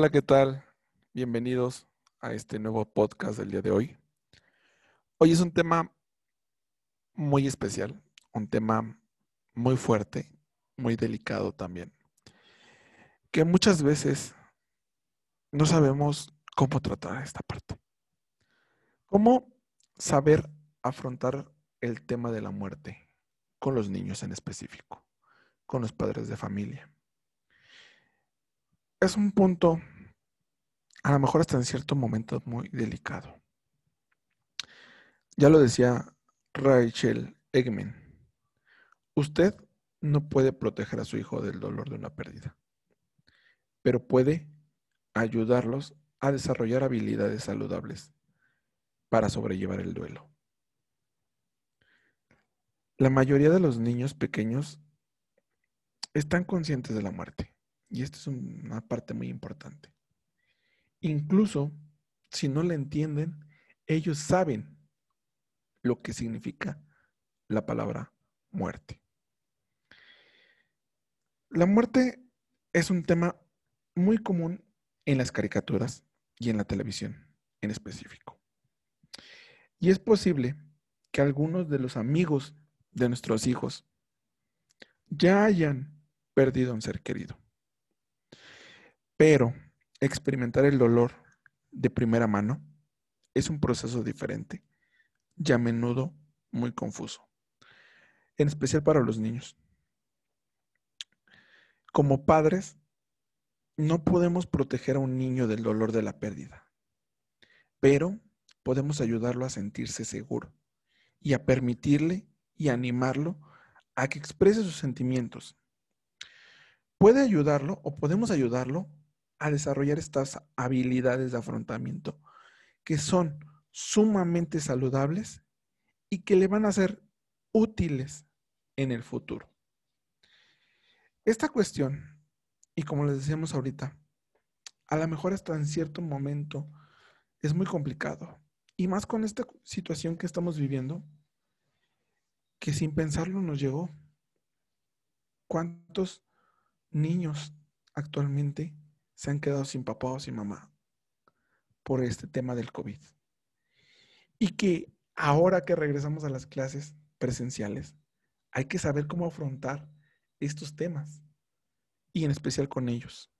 Hola, ¿qué tal? Bienvenidos a este nuevo podcast del día de hoy. Hoy es un tema muy especial, un tema muy fuerte, muy delicado también, que muchas veces no sabemos cómo tratar esta parte. ¿Cómo saber afrontar el tema de la muerte con los niños en específico, con los padres de familia? Es un punto, a lo mejor hasta en cierto momento, muy delicado. Ya lo decía Rachel Eggman, usted no puede proteger a su hijo del dolor de una pérdida, pero puede ayudarlos a desarrollar habilidades saludables para sobrellevar el duelo. La mayoría de los niños pequeños están conscientes de la muerte y esto es una parte muy importante. Incluso si no la entienden, ellos saben lo que significa la palabra muerte. La muerte es un tema muy común en las caricaturas y en la televisión en específico. Y es posible que algunos de los amigos de nuestros hijos ya hayan perdido un ser querido. Pero experimentar el dolor de primera mano es un proceso diferente y a menudo muy confuso, en especial para los niños. Como padres, no podemos proteger a un niño del dolor de la pérdida, pero podemos ayudarlo a sentirse seguro y a permitirle y animarlo a que exprese sus sentimientos. Puede ayudarlo o podemos ayudarlo a desarrollar estas habilidades de afrontamiento que son sumamente saludables y que le van a ser útiles en el futuro. Esta cuestión, y como les decíamos ahorita, a lo mejor hasta en cierto momento es muy complicado. Y más con esta situación que estamos viviendo, que sin pensarlo nos llegó. ¿Cuántos niños actualmente se han quedado sin papá o sin mamá por este tema del COVID. Y que ahora que regresamos a las clases presenciales, hay que saber cómo afrontar estos temas y en especial con ellos.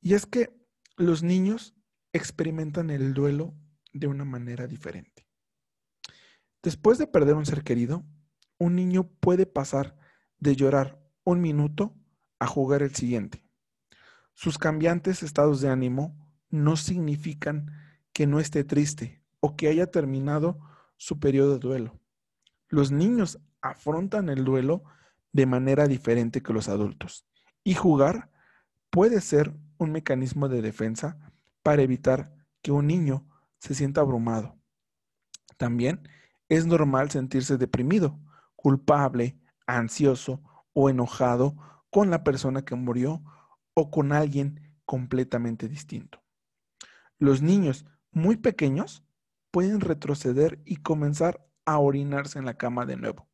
Y es que los niños experimentan el duelo de una manera diferente. Después de perder un ser querido, un niño puede pasar de llorar un minuto a jugar el siguiente. Sus cambiantes estados de ánimo no significan que no esté triste o que haya terminado su periodo de duelo. Los niños afrontan el duelo de manera diferente que los adultos y jugar puede ser un mecanismo de defensa para evitar que un niño se sienta abrumado. También es normal sentirse deprimido, culpable, ansioso o enojado con la persona que murió o con alguien completamente distinto. Los niños muy pequeños pueden retroceder y comenzar a orinarse en la cama de nuevo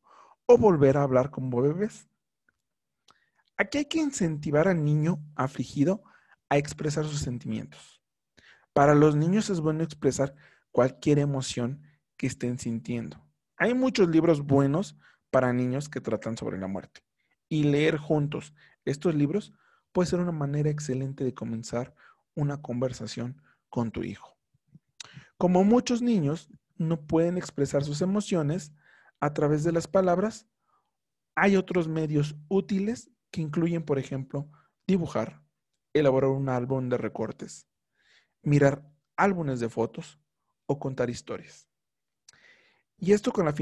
o volver a hablar como bebés. Aquí hay que incentivar al niño afligido a expresar sus sentimientos. Para los niños es bueno expresar cualquier emoción que estén sintiendo. Hay muchos libros buenos para niños que tratan sobre la muerte. Y leer juntos estos libros puede ser una manera excelente de comenzar una conversación con tu hijo. Como muchos niños no pueden expresar sus emociones a través de las palabras, hay otros medios útiles que incluyen, por ejemplo, dibujar, elaborar un álbum de recortes, mirar álbumes de fotos o contar historias. Y esto con la,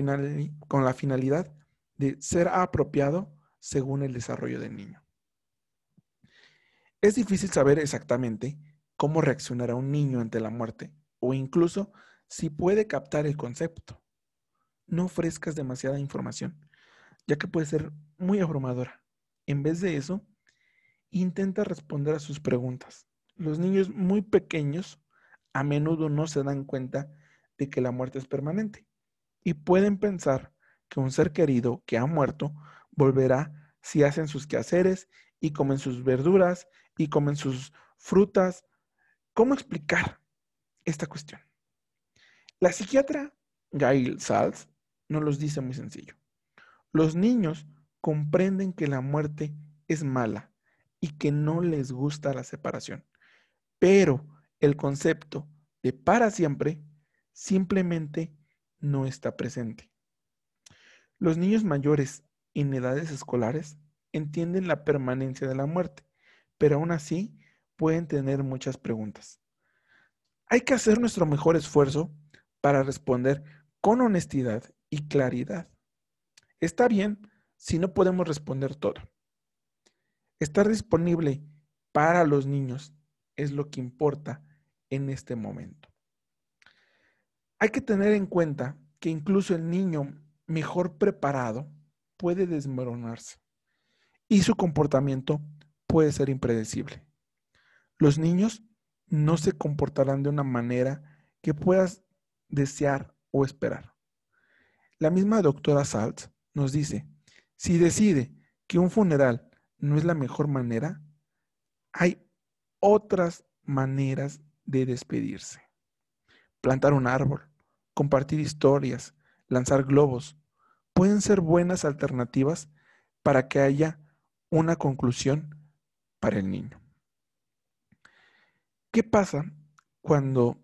con la finalidad de ser apropiado según el desarrollo del niño. Es difícil saber exactamente cómo reaccionará un niño ante la muerte o incluso si puede captar el concepto. No ofrezcas demasiada información, ya que puede ser muy abrumadora. En vez de eso, intenta responder a sus preguntas. Los niños muy pequeños a menudo no se dan cuenta de que la muerte es permanente y pueden pensar que un ser querido que ha muerto volverá si hacen sus quehaceres y comen sus verduras y comen sus frutas. ¿Cómo explicar esta cuestión? La psiquiatra Gail Salz nos los dice muy sencillo. Los niños comprenden que la muerte es mala y que no les gusta la separación, pero el concepto de para siempre simplemente no está presente. Los niños mayores en edades escolares entienden la permanencia de la muerte, pero aún así pueden tener muchas preguntas. Hay que hacer nuestro mejor esfuerzo para responder con honestidad y claridad. Está bien si no podemos responder todo. Estar disponible para los niños es lo que importa en este momento. Hay que tener en cuenta que incluso el niño mejor preparado puede desmoronarse y su comportamiento puede ser impredecible. Los niños no se comportarán de una manera que puedas desear o esperar. La misma doctora Saltz nos dice, si decide que un funeral no es la mejor manera, hay otras maneras de despedirse. Plantar un árbol, compartir historias, lanzar globos, pueden ser buenas alternativas para que haya una conclusión para el niño. ¿Qué pasa cuando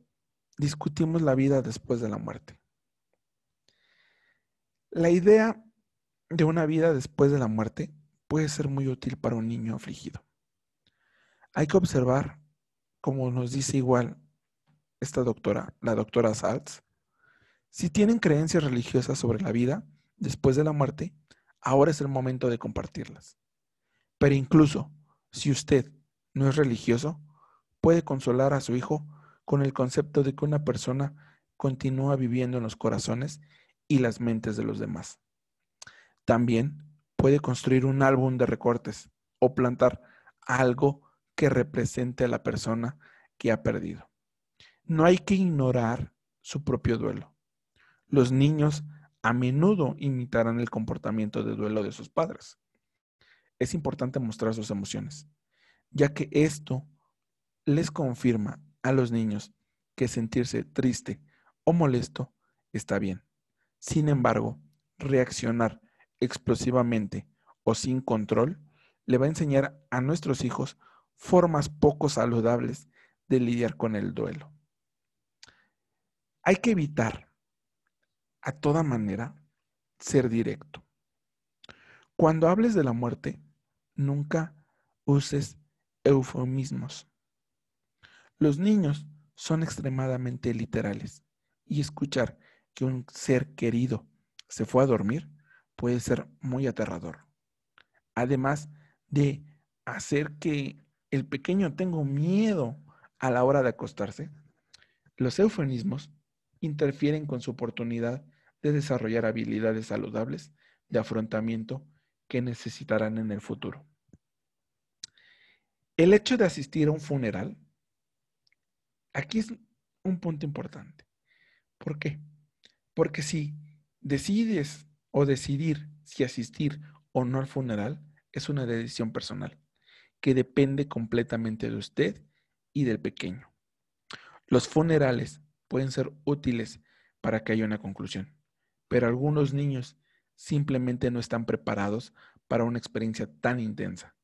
discutimos la vida después de la muerte? La idea de una vida después de la muerte puede ser muy útil para un niño afligido. Hay que observar, como nos dice igual esta doctora, la doctora Saltz, si tienen creencias religiosas sobre la vida después de la muerte, ahora es el momento de compartirlas. Pero incluso si usted no es religioso, puede consolar a su hijo con el concepto de que una persona continúa viviendo en los corazones y las mentes de los demás. También puede construir un álbum de recortes o plantar algo que represente a la persona que ha perdido. No hay que ignorar su propio duelo. Los niños a menudo imitarán el comportamiento de duelo de sus padres. Es importante mostrar sus emociones, ya que esto les confirma a los niños que sentirse triste o molesto está bien. Sin embargo, reaccionar explosivamente o sin control le va a enseñar a nuestros hijos formas poco saludables de lidiar con el duelo. Hay que evitar a toda manera ser directo. Cuando hables de la muerte, nunca uses eufemismos. Los niños son extremadamente literales y escuchar que un ser querido se fue a dormir puede ser muy aterrador. Además de hacer que el pequeño tenga miedo a la hora de acostarse, los eufemismos interfieren con su oportunidad de desarrollar habilidades saludables de afrontamiento que necesitarán en el futuro. El hecho de asistir a un funeral, aquí es un punto importante. ¿Por qué? Porque si decides o decidir si asistir o no al funeral, es una decisión personal que depende completamente de usted y del pequeño. Los funerales pueden ser útiles para que haya una conclusión pero algunos niños simplemente no están preparados para una experiencia tan intensa.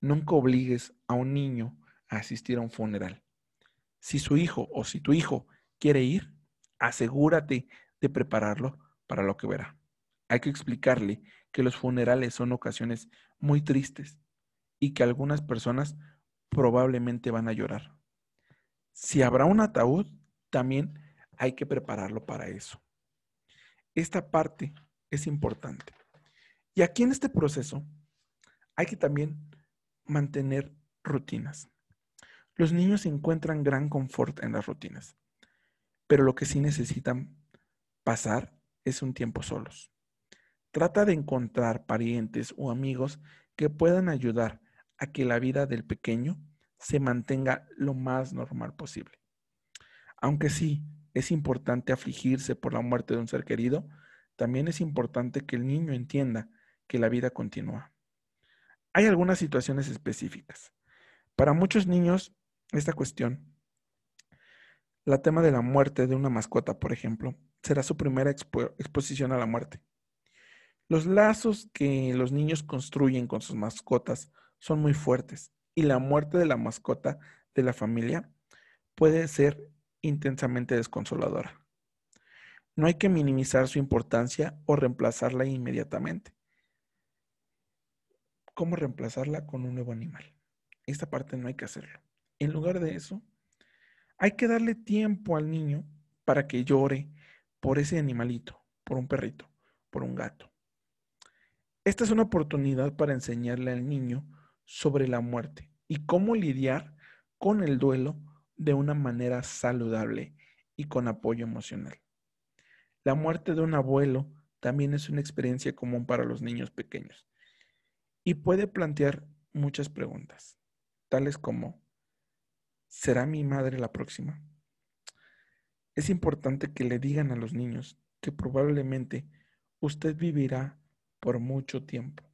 Nunca obligues a un niño a asistir a un funeral. Si su hijo o si tu hijo quiere ir, asegúrate de prepararlo para lo que verá. Hay que explicarle que los funerales son ocasiones muy tristes y que algunas personas probablemente van a llorar. Si habrá un ataúd, también hay que prepararlo para eso. Esta parte es importante. Y aquí en este proceso hay que también mantener rutinas. Los niños encuentran gran confort en las rutinas, pero lo que sí necesitan pasar es un tiempo solos. Trata de encontrar parientes o amigos que puedan ayudar a que la vida del pequeño se mantenga lo más normal posible. Aunque sí, es importante afligirse por la muerte de un ser querido, también es importante que el niño entienda que la vida continúa. Hay algunas situaciones específicas. Para muchos niños, esta cuestión, la tema de la muerte de una mascota, por ejemplo, será su primera exposición a la muerte. Los lazos que los niños construyen con sus mascotas son muy fuertes y la muerte de la mascota de la familia puede ser intensamente desconsoladora. No hay que minimizar su importancia o reemplazarla inmediatamente. ¿Cómo reemplazarla con un nuevo animal? Esta parte no hay que hacerlo. En lugar de eso, hay que darle tiempo al niño para que llore por ese animalito, por un perrito, por un gato. Esta es una oportunidad para enseñarle al niño sobre la muerte y cómo lidiar con el duelo de una manera saludable y con apoyo emocional. La muerte de un abuelo también es una experiencia común para los niños pequeños y puede plantear muchas preguntas, tales como, ¿será mi madre la próxima? Es importante que le digan a los niños que probablemente usted vivirá por mucho tiempo.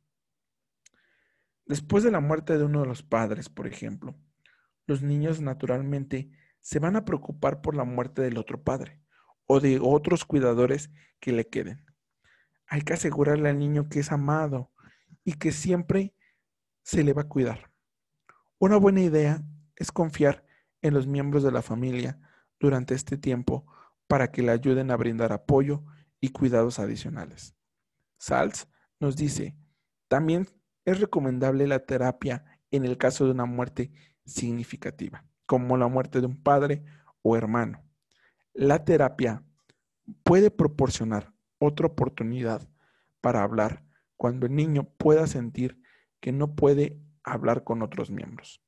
Después de la muerte de uno de los padres, por ejemplo, los niños naturalmente se van a preocupar por la muerte del otro padre o de otros cuidadores que le queden. Hay que asegurarle al niño que es amado y que siempre se le va a cuidar. Una buena idea es confiar en los miembros de la familia durante este tiempo para que le ayuden a brindar apoyo y cuidados adicionales. Salz nos dice, también es recomendable la terapia en el caso de una muerte significativa, como la muerte de un padre o hermano. La terapia puede proporcionar otra oportunidad para hablar cuando el niño pueda sentir que no puede hablar con otros miembros.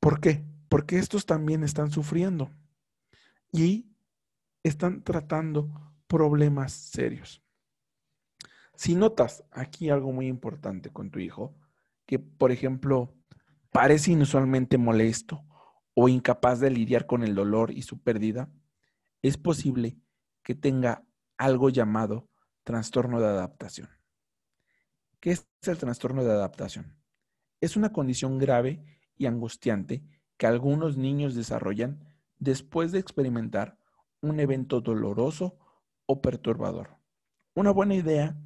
¿Por qué? Porque estos también están sufriendo y están tratando problemas serios. Si notas aquí algo muy importante con tu hijo, que por ejemplo parece inusualmente molesto o incapaz de lidiar con el dolor y su pérdida, es posible que tenga algo llamado trastorno de adaptación. ¿Qué es el trastorno de adaptación? Es una condición grave y angustiante que algunos niños desarrollan después de experimentar un evento doloroso o perturbador. Una buena idea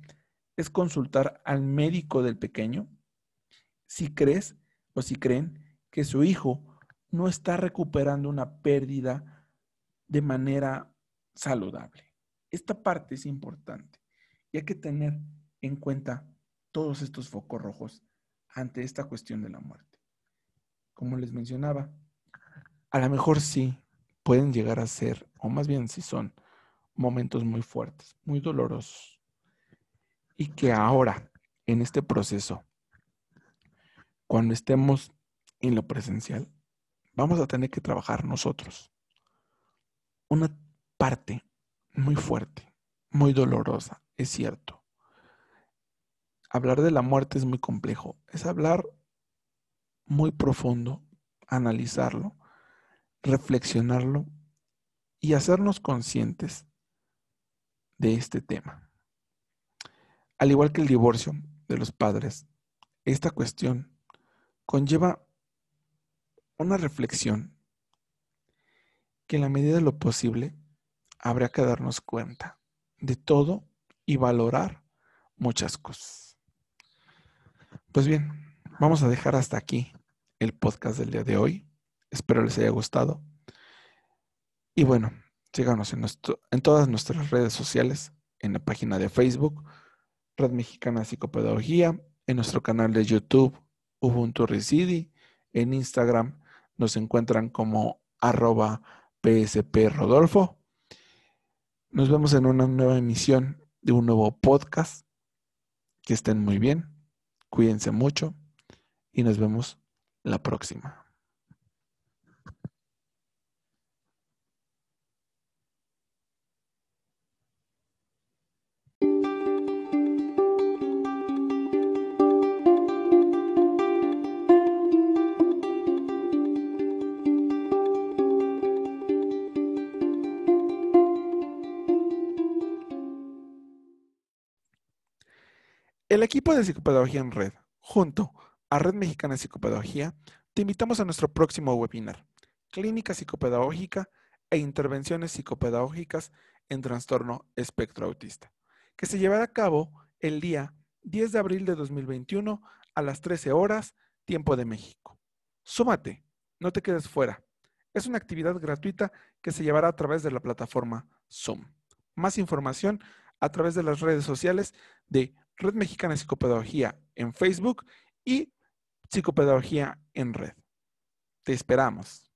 es consultar al médico del pequeño si crees o si creen que su hijo no está recuperando una pérdida de manera saludable. Esta parte es importante y hay que tener en cuenta todos estos focos rojos ante esta cuestión de la muerte. Como les mencionaba, a lo mejor sí pueden llegar a ser, o más bien sí son, momentos muy fuertes, muy dolorosos, y que ahora, en este proceso, cuando estemos en lo presencial, vamos a tener que trabajar nosotros. Una parte muy fuerte, muy dolorosa, es cierto. Hablar de la muerte es muy complejo, es hablar muy profundo, analizarlo, reflexionarlo y hacernos conscientes de este tema. Al igual que el divorcio de los padres, esta cuestión conlleva una reflexión que en la medida de lo posible habrá que darnos cuenta de todo y valorar muchas cosas. Pues bien, vamos a dejar hasta aquí el podcast del día de hoy. Espero les haya gustado. Y bueno, síganos en, todas nuestras redes sociales, en la página de Facebook, Red Mexicana Psicopedagogía, en nuestro canal de YouTube, Ubuntu Residi, en Instagram nos encuentran como arroba PSP Rodolfo. Nos vemos en una nueva emisión de un nuevo podcast. Que estén muy bien, cuídense mucho y nos vemos la próxima. El equipo de psicopedagogía en red Junto a Red Mexicana de Psicopedagogía, te invitamos a nuestro próximo webinar, Clínica Psicopedagógica e Intervenciones Psicopedagógicas en Trastorno Espectro Autista, que se llevará a cabo el día 10 de abril de 2021 a las 13 horas, tiempo de México. Súmate, no te quedes fuera. Es una actividad gratuita que se llevará a través de la plataforma Zoom. Más información a través de las redes sociales de Red Mexicana de Psicopedagogía en Facebook y Psicopedagogía en Red. Te esperamos.